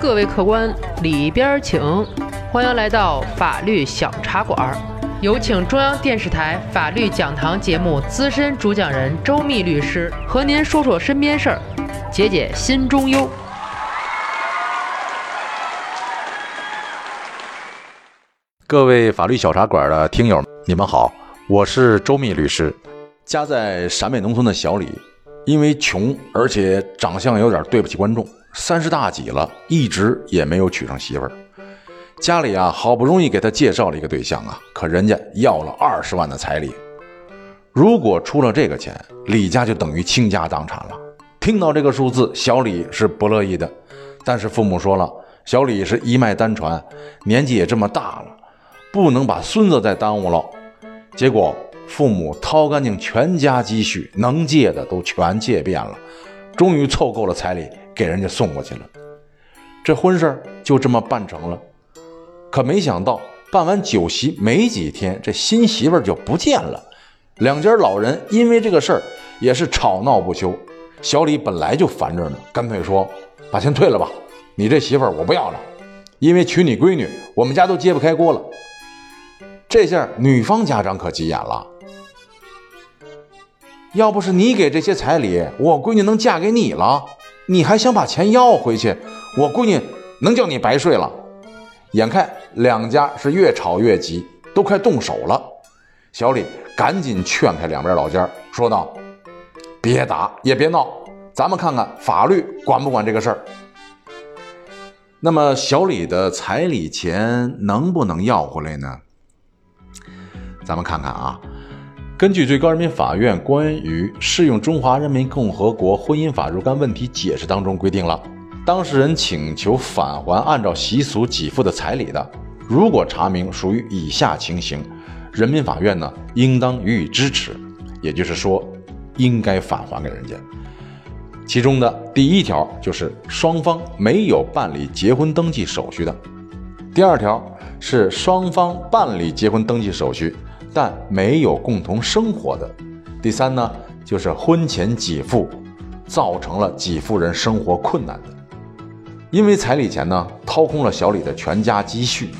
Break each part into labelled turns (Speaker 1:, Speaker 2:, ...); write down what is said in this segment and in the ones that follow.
Speaker 1: 各位客官里边请，欢迎来到法律小茶馆。有请中央电视台法律讲堂节目资深主讲人周密律师和您说说身边事儿，解解心中忧。
Speaker 2: 各位法律小茶馆的听友，你们好，我是周密律师。家在陕北农村的小李，因为穷，而且长相有点对不起观众，三十大几了，一直也没有娶上媳妇儿。家里啊，好不容易给他介绍了一个对象啊，可人家要了二十万的彩礼。如果出了这个钱，李家就等于倾家荡产了。听到这个数字，小李是不乐意的，但是父母说了，小李是一脉单传，年纪也这么大了。不能把孙子再耽误了。结果父母掏干净全家积蓄，能借的都全借遍了，终于凑够了彩礼，给人家送过去了。这婚事就这么办成了。可没想到，办完酒席没几天，这新媳妇就不见了。两家老人因为这个事儿也是吵闹不休。小李本来就烦着呢，干脆说：“把钱退了吧，你这媳妇儿我不要了，因为娶你闺女，我们家都揭不开锅了。”这下女方家长可急眼了。要不是你给这些彩礼，我闺女能嫁给你了？你还想把钱要回去？我闺女能叫你白睡了？眼看两家是越吵越急，都快动手了。小李赶紧劝开两边老家，说道：“别打也别闹，咱们看看法律管不管这个事儿。”那么小李的彩礼钱能不能要回来呢？咱们看看啊，根据最高人民法院关于适用《中华人民共和国婚姻法》若干问题解释当中规定了，当事人请求返还按照习俗给付的彩礼的，如果查明属于以下情形，人民法院呢应当予以支持，也就是说，应该返还给人家。其中的第一条就是双方没有办理结婚登记手续的，第二条是双方办理结婚登记手续。但没有共同生活的，第三呢，就是婚前给付造成了给付人生活困难的，因为彩礼钱呢掏空了小李的全家积蓄，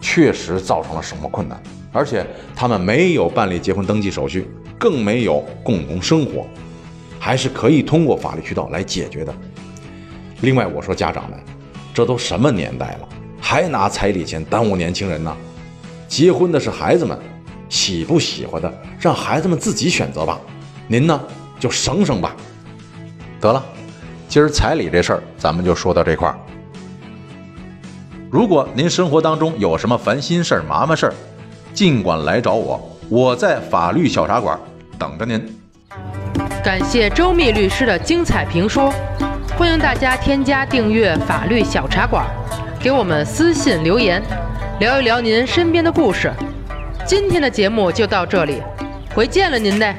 Speaker 2: 确实造成了生活困难，而且他们没有办理结婚登记手续，更没有共同生活，还是可以通过法律渠道来解决的。另外，我说家长们，这都什么年代了，还拿彩礼钱耽误年轻人呢？结婚的是孩子们。喜不喜欢的，让孩子们自己选择吧。您呢，就省省吧。得了，今儿彩礼这事儿，咱们就说到这块儿。如果您生活当中有什么烦心事儿、麻烦事儿，尽管来找我，我在法律小茶馆等着您。
Speaker 1: 感谢周密律师的精彩评说，欢迎大家添加订阅法律小茶馆，给我们私信留言，聊一聊您身边的故事。今天的节目就到这里，回见了您嘞。